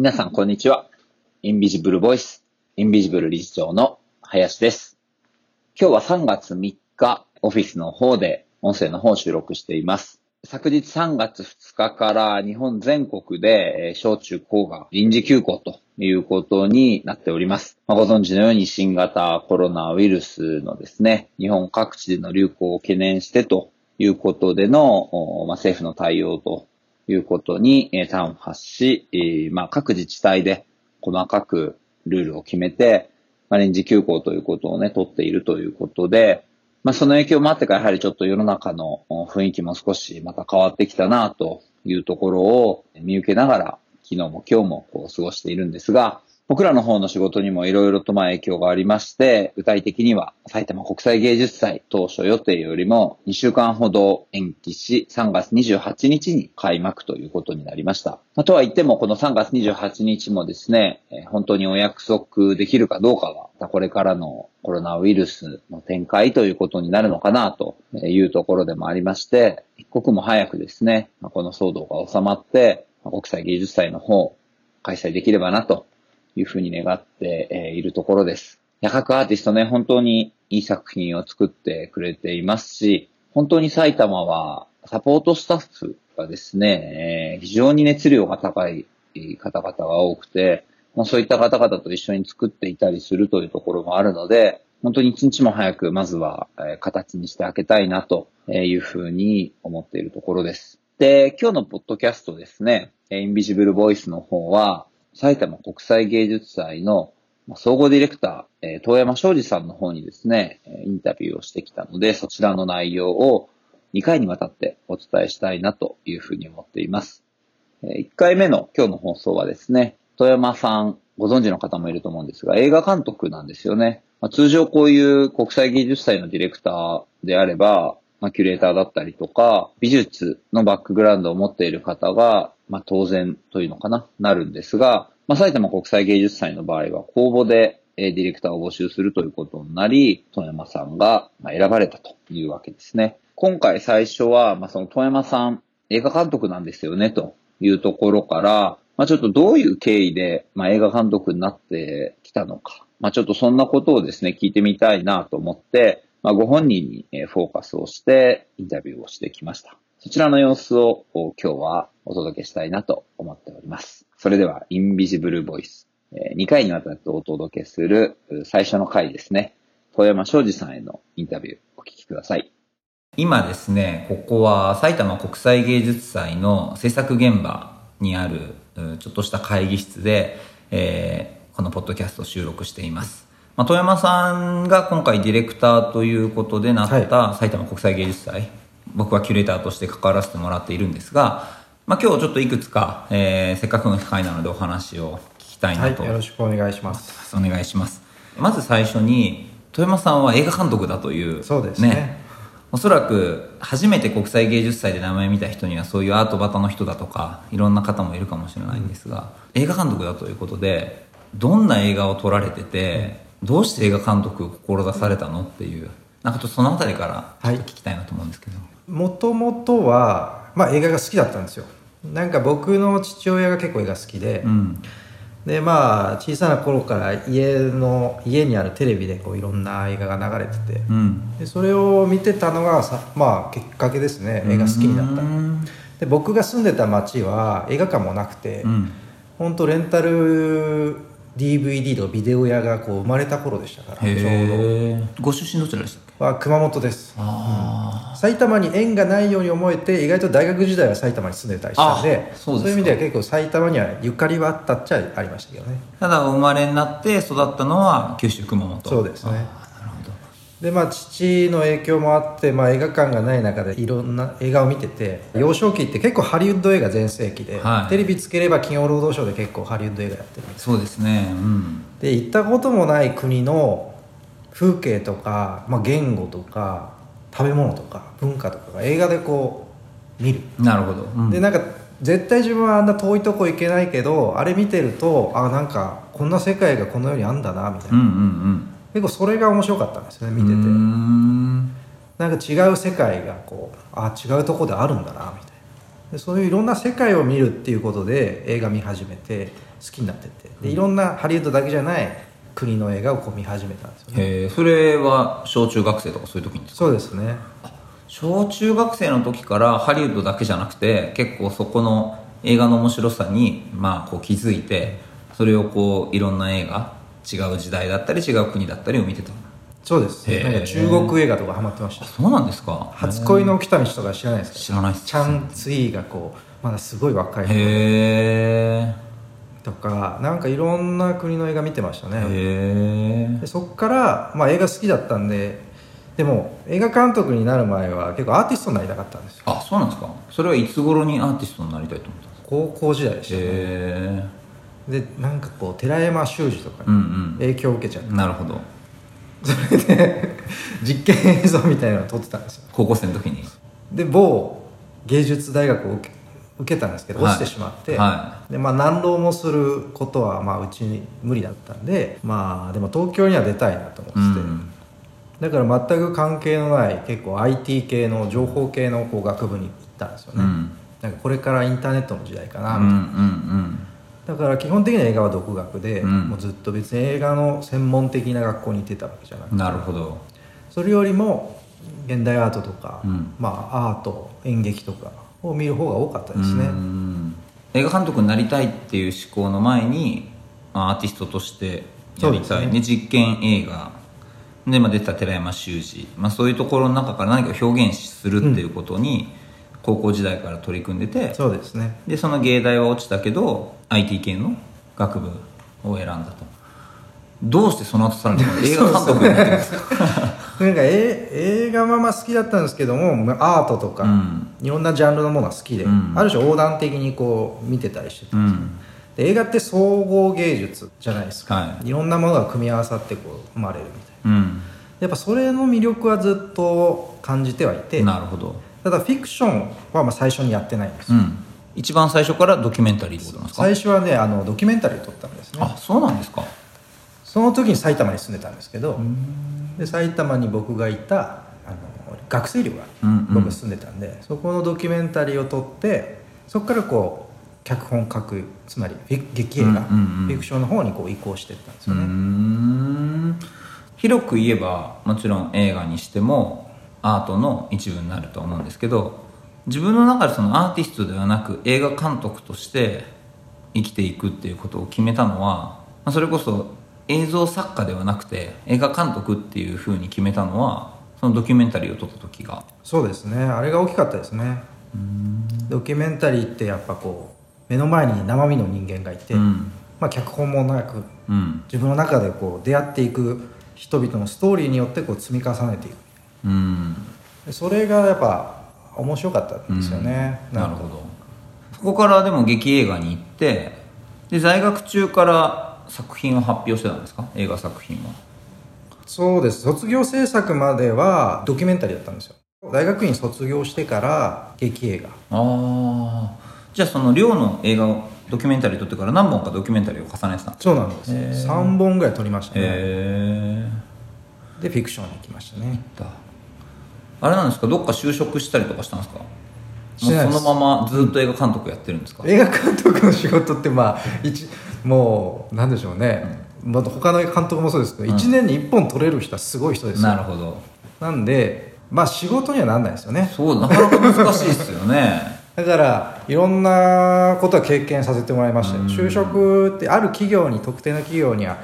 皆さん、こんにちは。インビジブルボイス、インビジブル理事長の林です。今日は3月3日、オフィスの方で音声の方を収録しています。昨日3月2日から日本全国で小中高が臨時休校ということになっております。まあご存知のように新型コロナウイルスのですね、日本各地での流行を懸念してということでの、まあ、政府の対応ということに、え端を発し、まあ、各自治体で細かくルールを決めて、まあ、臨時休校ということをね、取っているということで、まあ、その影響もあってか、やはりちょっと世の中の雰囲気も少しまた変わってきたなというところを見受けながら、昨日も今日もこう過ごしているんですが、僕らの方の仕事にもいろいろとまあ影響がありまして、具体的には埼玉国際芸術祭当初予定よりも2週間ほど延期し、3月28日に開幕ということになりました。まあとは言っても、この3月28日もですね、本当にお約束できるかどうかは、これからのコロナウイルスの展開ということになるのかなというところでもありまして、一刻も早くですね、この騒動が収まって、国際芸術祭の方、開催できればなというふうに願っているところです。いや各アーティストね、本当にいい作品を作ってくれていますし、本当に埼玉はサポートスタッフがですね、え非常に熱量が高い方々が多くて、まあ、そういった方々と一緒に作っていたりするというところもあるので、本当に一日も早くまずは、え形にしてあげたいなというふうに思っているところです。で、今日のポッドキャストですね、インビジブルボイスの方は、埼玉国際芸術祭の総合ディレクター、え遠山昌司さんの方にですね、インタビューをしてきたので、そちらの内容を2回にわたってお伝えしたいなというふうに思っています。1回目の今日の放送はですね、富山さん、ご存知の方もいると思うんですが、映画監督なんですよね。まあ通常こういう国際芸術祭のディレクターであれば、まあ、キュレーターだったりとか、美術のバックグラウンドを持っている方が、まあ、当然というのかな、なるんですが、まあ、埼玉国際芸術祭の場合は公募でえディレクターを募集するということになり、富山さんがま選ばれたというわけですね。今回最初は、まあ、その富山さん、映画監督なんですよね、というところから、まあ、ちょっとどういう経緯で、ま、映画監督になってきたのか、まあ、ちょっとそんなことをですね、聞いてみたいなと思って、まあ、ご本人にフォーカスをしてインタビューをしてきました。そちらの様子を今日はお届けしたいなと思っております。それでは、インビジブルボイス、え2回にわたってお届けするう最初の回ですね。富山昌司さんへのインタビューお聞きください。今ですね、ここは埼玉国際芸術祭の制作現場にあるうちょっとした会議室で、えーこのポッドキャストを収録しています。まあ、富山さんが今回ディレクターということでなった埼玉国際芸術祭、僕はキュレーターとして関わらせてもらっているんですが、まあ、今日ちょっといくつか、えーせっかくの機会なのでお話を聞きたいは、ないとよろしくお願いします。お願いします。まず最初に富山さんは映画監督だというそうですね。おそらく初めて国際芸術祭で名前見た人にはそういうアートバタの人だとかいろんな方もいるかもしれないんですが、映画監督だということでどんな映画を撮られてて、どうして映画監督を志されたのっていうなんかちょっとそのあたりから聞きたいなと思うんですけど、もともとは、まあ、映画が好きだったんですよ。なんか僕の父親が結構映画好きで、うん。でまあ小さな頃から家の家にあるテレビでこういろんな映画が流れてて、うん。でそれを見てたのがさまあきっかけですね。映画好きになった。うんで僕が住んでた町は映画館もなくて、うん。本当レンタル DVD とかビデオ屋がこう生まれた頃でしたからちょうど。ご出身どちらでした？は熊本です。あ埼玉に縁がないように思えて意外と大学時代は埼玉に住んでたりしたんであそういう意味では結構埼玉にはゆかりはあったっちゃありましたけどね。ただお生まれになって育ったのは九州熊本。そうですね。あーなるほど。でまあ父の影響もあって、まあ、映画館がない中でいろんな映画を見てて幼少期って結構ハリウッド映画全盛期で、はい。テレビつければ金曜ロードショーで結構ハリウッド映画やってるそうですね。うん。で行ったこともない国の風景とか、まあ、言語とか食べ物とか文化とかが映画でこう見る。なるほど、うん。でなんか絶対自分はあんな遠いとこ行けないけどあれ見てるとあなんかこんな世界がこの世にあんだなみたいな、うんうん結構それが面白かったんですよねうん見てて、ん。なんか違う世界がこうあ違うとこであるんだなみたいでそういういろんな世界を見るっていうことで映画見始めて好きになってって。でいろんなハリウッドだけじゃない国の映画をこう見始めたんですよね。へえそれは小中学生とかそういう時にですか？そうですね。小中学生の時からハリウッドだけじゃなくて結構そこの映画の面白さにまあこう気づいてそれをこういろんな映画違う時代だったり違う国だったりを見てた。そうです。なんか中国映画とかハマってました。そうなんですか？初恋の来た道とか知らないですか？知らないっす。チャン・ツイーがこうまだすごい若いへえとかなんかいろんな国の映画見てましたね。でそっから、まあ、映画好きだったんででも映画監督になる前は結構アーティストになりたかったんですよ。あそうなんですか。それはいつ頃にアーティストになりたいと思ったんですか？高校時代でしたね。へでなんかこう寺山修司とかえうんにうん。影響を受けちゃって、なるほど。実験映像みたいなのを撮ってたんですよ。高校生の時に。で某芸術大学を受け受けたんですけどはい。落ちてしまって、はでまあ難浪もすることはまあうちに無理だったんでまあでも東京には出たいなと思ってて、うん。だから全く関係のない結構 IT 系の情報系のこう学部に行ったんですよね、うん。なんかこれからインターネットの時代かなうんうみたいな、んだから基本的には映画は独学で、うん。もうずっと別に映画の専門的な学校に行ってたわけじゃなくて。うんなるほど。それよりも現代アートとか、うん。まあアート演劇とかを見る方が多かったですね、うん。映画監督になりたいっていう思考の前にまあアーティストとしてやりたい、ね。で実験映画。で、まあ、出てた寺山修司、まあ、そういうところの中から何かを表現するっていうことに、高校時代から取り組んでてそうですね。でその芸大は落ちたけど IT 系の学部を選んだと。どうしてその後さらに映画監督になってるんですか？なんかえ映画はまあ好きだったんですけどもまあアートとか、うん。いろんなジャンルのものは好きで、うん。ある種横断的にこう見てたりしてたうん。で映画って総合芸術じゃないですか、はい。いろんなものが組み合わさってこう生まれるみたいな。うん。やっぱそれの魅力はずっと感じてはいてなるほど。ただフィクションはまあ最初にやってないんですよ、うん。一番最初からドキュメンタリーってことなんですか？最初はねあのドキュメンタリーを撮ったんですね。あそうなんですか。その時に埼玉に住んでたんですけどで埼玉に僕がいたあの学生寮がうんうん。僕住んでたんで、そこのドキュメンタリーを撮ってそこからこう脚本書くつまり劇映画、うんうんうん。フィクションの方にこう移行していったんですよね、ん。広く言えばもちろん映画にしてもアートの一部になると思うんですけど自分の中でそのアーティストではなく映画監督として生きていくっていうことを決めたのは、まあ、それこそ映像作家ではなくて映画監督っていうふうに決めたのはそのドキュメンタリーを撮った時が。そうですね。あれが大きかったですね。ドキュメンタリーってやっぱこう目の前に生身の人間がいて、うん。まあ、脚本もなくうん。自分の中でこう出会っていく人々のストーリーによってこう積み重ねていく。うん。でそれがやっぱ面白かったんですよね、なるほど。そこからでも劇映画に行ってで在学中から作品を発表してたんですか？映画作品は。そうです。卒業制作まではドキュメンタリーだったんですよ。大学院卒業してから劇映画。ああじゃあその寮の映画をドキュメンタリー撮ってから何本かドキュメンタリーを重ねてたんですか？そうなんです。3本ぐらい撮りましたね。でフィクションに行きましたね。あれなんですか？どっか就職したりとかしたんですか？そのままずっと映画監督やってるんですか？映画監督の仕事ってまあ一もうなんでしょうね、また他の監督もそうですけど、1年に1本撮れる人はすごい人ですよ。なるほど。なんでまあ仕事にはなんないですよね。そうなかなか難しいですよね。だからいろんなことは経験させてもらいましたようん。就職ってある企業に特定の企業には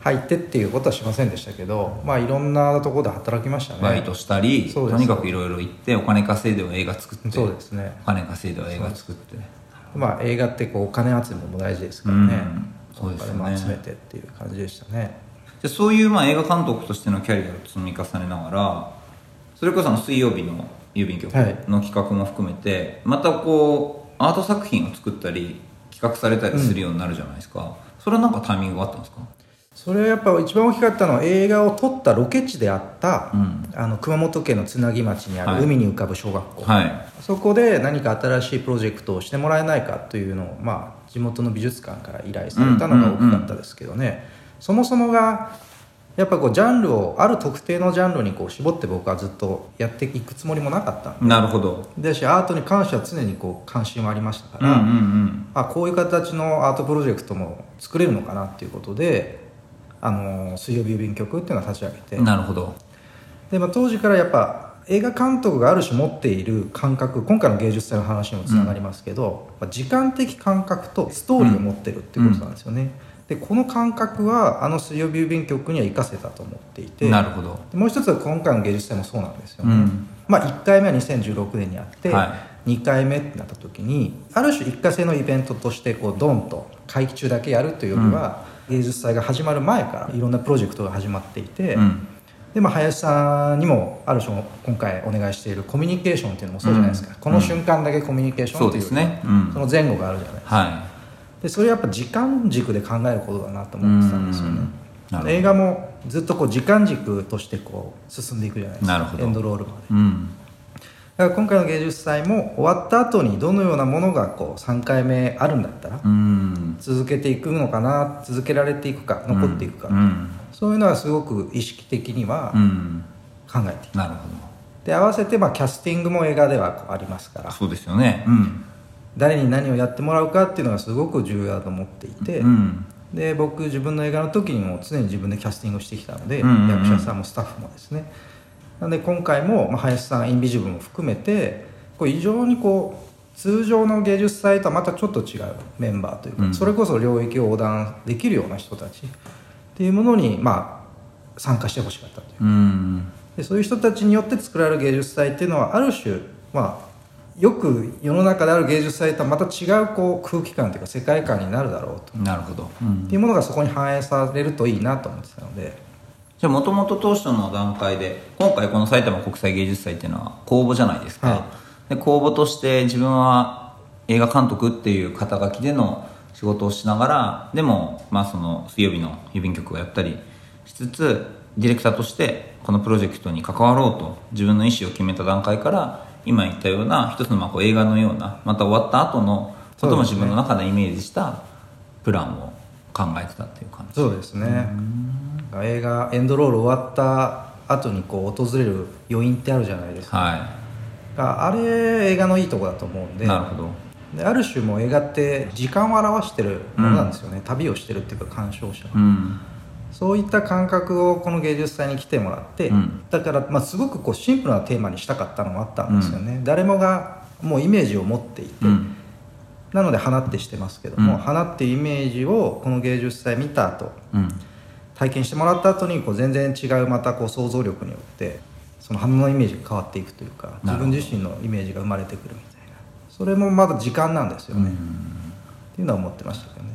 入ってっていうことはしませんでしたけどまあいろんなところで働きましたね。バイトしたりとにかくいろいろ行ってお金稼いでは映画作ってそうですね。お金稼いでは映画作ってまあ映画ってこうお金集めも大事ですからね、うん。そうですよね。お金も集めてっていう感じでしたね。じゃあそういうまあ映画監督としてのキャリアを積み重ねながらそれこそあの水曜日の郵便局はい。の企画も含めて、またこうアート作品を作ったり企画されたりするようになるじゃないですか、それはなんかタイミングがあったんですか？それはやっぱ一番大きかったのは映画を撮ったロケ地であった、うん。あの熊本県のつなぎ町にあはい。る海に浮かぶ小学校、はい。そこで何か新しいプロジェクトをしてもらえないかというのを、まあ、地元の美術館から依頼されたのが大きかったですけどね、そもそもがやっぱこうジャンルをある特定のジャンルにこう絞って僕はずっとやっていくつもりもなかったんなるほど。でしアートに関しては常にこう関心はありましたから、あこういう形のアートプロジェクトも作れるのかなっていうことであの水曜日郵便局っていうのを立ち上げて。なるほど。で、まあ、当時からやっぱ映画監督がある種持っている感覚今回の芸術祭の話にもつながりますけど、まあ時間的感覚とストーリーを持ってるっていうことなんですよね、でこの感覚はあの水曜日郵便局には生かせたと思っていて。なるほど。でもう一つは今回の芸術祭もそうなんですよね、うん。まあ、1回目は2016年にあって、は2回目ってなった時にある種一過性のイベントとしてこうドンと会期中だけやるというよりは、芸術祭が始まる前からいろんなプロジェクトが始まっていて、うん。でまあ、林さんにもある種今回お願いしているコミュニケーションっていうのもそうじゃないですか、うん。この瞬間だけコミュニケーションっていうそね。うん。その前後があるじゃないですか。はでそれやっぱ時間軸で考えることだなと思ってたんですよね。映画もずっとこう時間軸としてこう進んでいくじゃないですか。エンドロールまで。いうんだから今回の芸術祭も終わった後にどのようなものがこう3回目あるんだったらうん。続けていくのかな続けられていくか残っていくか、うん。そういうのはすごく意識的にはうん。考えている、なるほで合わせてまあキャスティングも映画ではこうありますからどそうですよね。うん。誰に何をやってもらうかっていうのがすごく重要だと思っていて、うん。で僕自分の映画の時にも常に自分でキャスティングをしてきたので、うんうんうん。役者さんもスタッフもですねなので今回も、まあ、林さんインビジブルも含めてこう非常にこう通常の芸術祭とはまたちょっと違うメンバーというか、うん。それこそ領域を横断できるような人たちっていうものに、まあ、参加してほしかったという。うん。でそういう人たちによって作られる芸術祭っていうのはある種まあよく世の中である芸術祭とはまた違うこう空気感というか世界観になるだろうと、なるほど。うん。っていうものがそこに反映されるといいなと思ってたのでじゃあもともと当初の段階で今回この埼玉国際芸術祭っていうのは公募じゃないですか、はで公募として自分は映画監督っていう肩書きでの仕事をしながらでもまあその水曜日の郵便局をやったりしつつディレクターとしてこのプロジェクトに関わろうと自分の意思を決めた段階から今言ったような一つのまあこう映画のようなまた終わった後のことも自分の中でイメージしたプランを考えてたっていう感じ。そうですね映画エンドロール終わった後にこう訪れる余韻ってあるじゃないですか。はあれ映画のいいとこだと思うんいでなるほど。である種もう映画って時間を表してるものなんですよね、旅をしてるっていうか鑑賞者うん。そういった感覚をこの芸術祭に来てもらって、うん。だから、まあ、すごくこうシンプルなテーマにしたかったのもあったんですよね、誰もがもうイメージを持っていて、うん。なので花ってしてますけども、うん。花っていうイメージをこの芸術祭見た後うん体験してもらった後にこう全然違うまたこう想像力によってその花のイメージが変わっていくというか自分自身のイメージが生まれてくるみたいな。それもまだ時間なんですよね、っていうのは思ってましたけどね。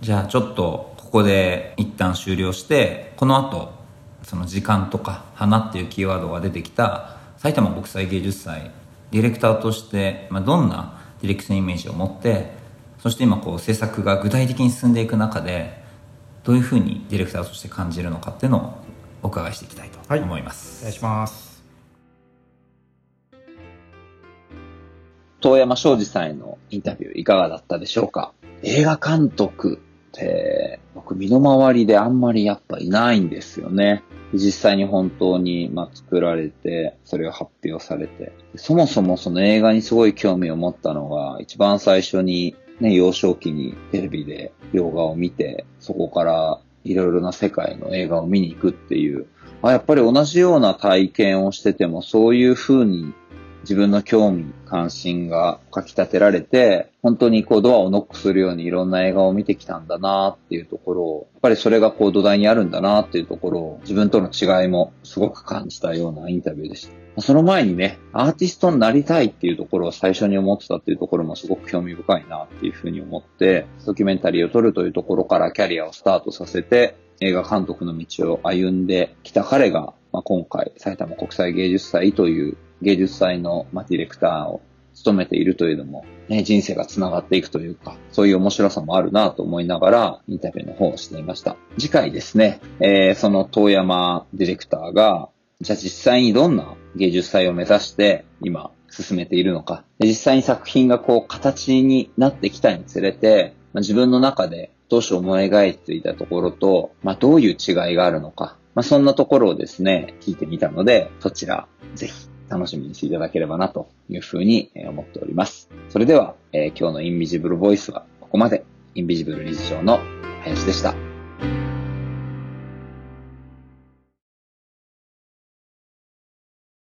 じゃあちょっとここで一旦終了してこの後その時間とか花っていうキーワードが出てきた埼玉国際芸術祭ディレクターとして、まあ、どんなディレクションイメージを持ってそして今こう制作が具体的に進んでいく中でどういうふうにディレクターとして感じるのかっていうのをお伺いしていきたいとはい思います、お願いします遠山庄司さんへのインタビューいかがだったでしょうか？映画監督って、僕身の回りであんまりやっぱいないんですよね。実際に本当に、まあ、作られて、それを発表されて。そもそもその映画にすごい興味を持ったのが、一番最初に、ね、幼少期にテレビで洋画を見て、そこからいろいろな世界の映画を見に行くっていう、あ、やっぱり同じような体験をしてても、そういう風に自分の興味、関心がかき立てられて、本当にこうドアをノックするようにいろんな映画を見てきたんだなっていうところを、やっぱりそれがこう土台にあるんだなっていうところを自分との違いもすごく感じたようなインタビューでした。その前にね、アーティストになりたいっていうところを最初に思ってたっていうところもすごく興味深いなっていうふうに思って、ドキュメンタリーを撮るというところからキャリアをスタートさせて、映画監督の道を歩んできた彼が、まあ、今回埼玉国際芸術祭という芸術祭の、ディレクターを務めているというのも、ね、人生が繋がっていくというか、そういう面白さもあるなと思いながら、インタビューの方をしていました。次回ですね、えー、その遠山ディレクターが、じゃあ実際にどんな芸術祭を目指して今進めているのか。実際に作品がこう形になってきたにつれて、まあ、自分の中で当初思い描いていたところと、まあ、どういう違いがあるのか、まあ、そんなところをですね、聞いてみたので、そちら、ぜひ楽しみにしていただければなというふうに思っております。それでは、えー、今日のインビジブルボイスはここまで。インビジブル理事長の林でした。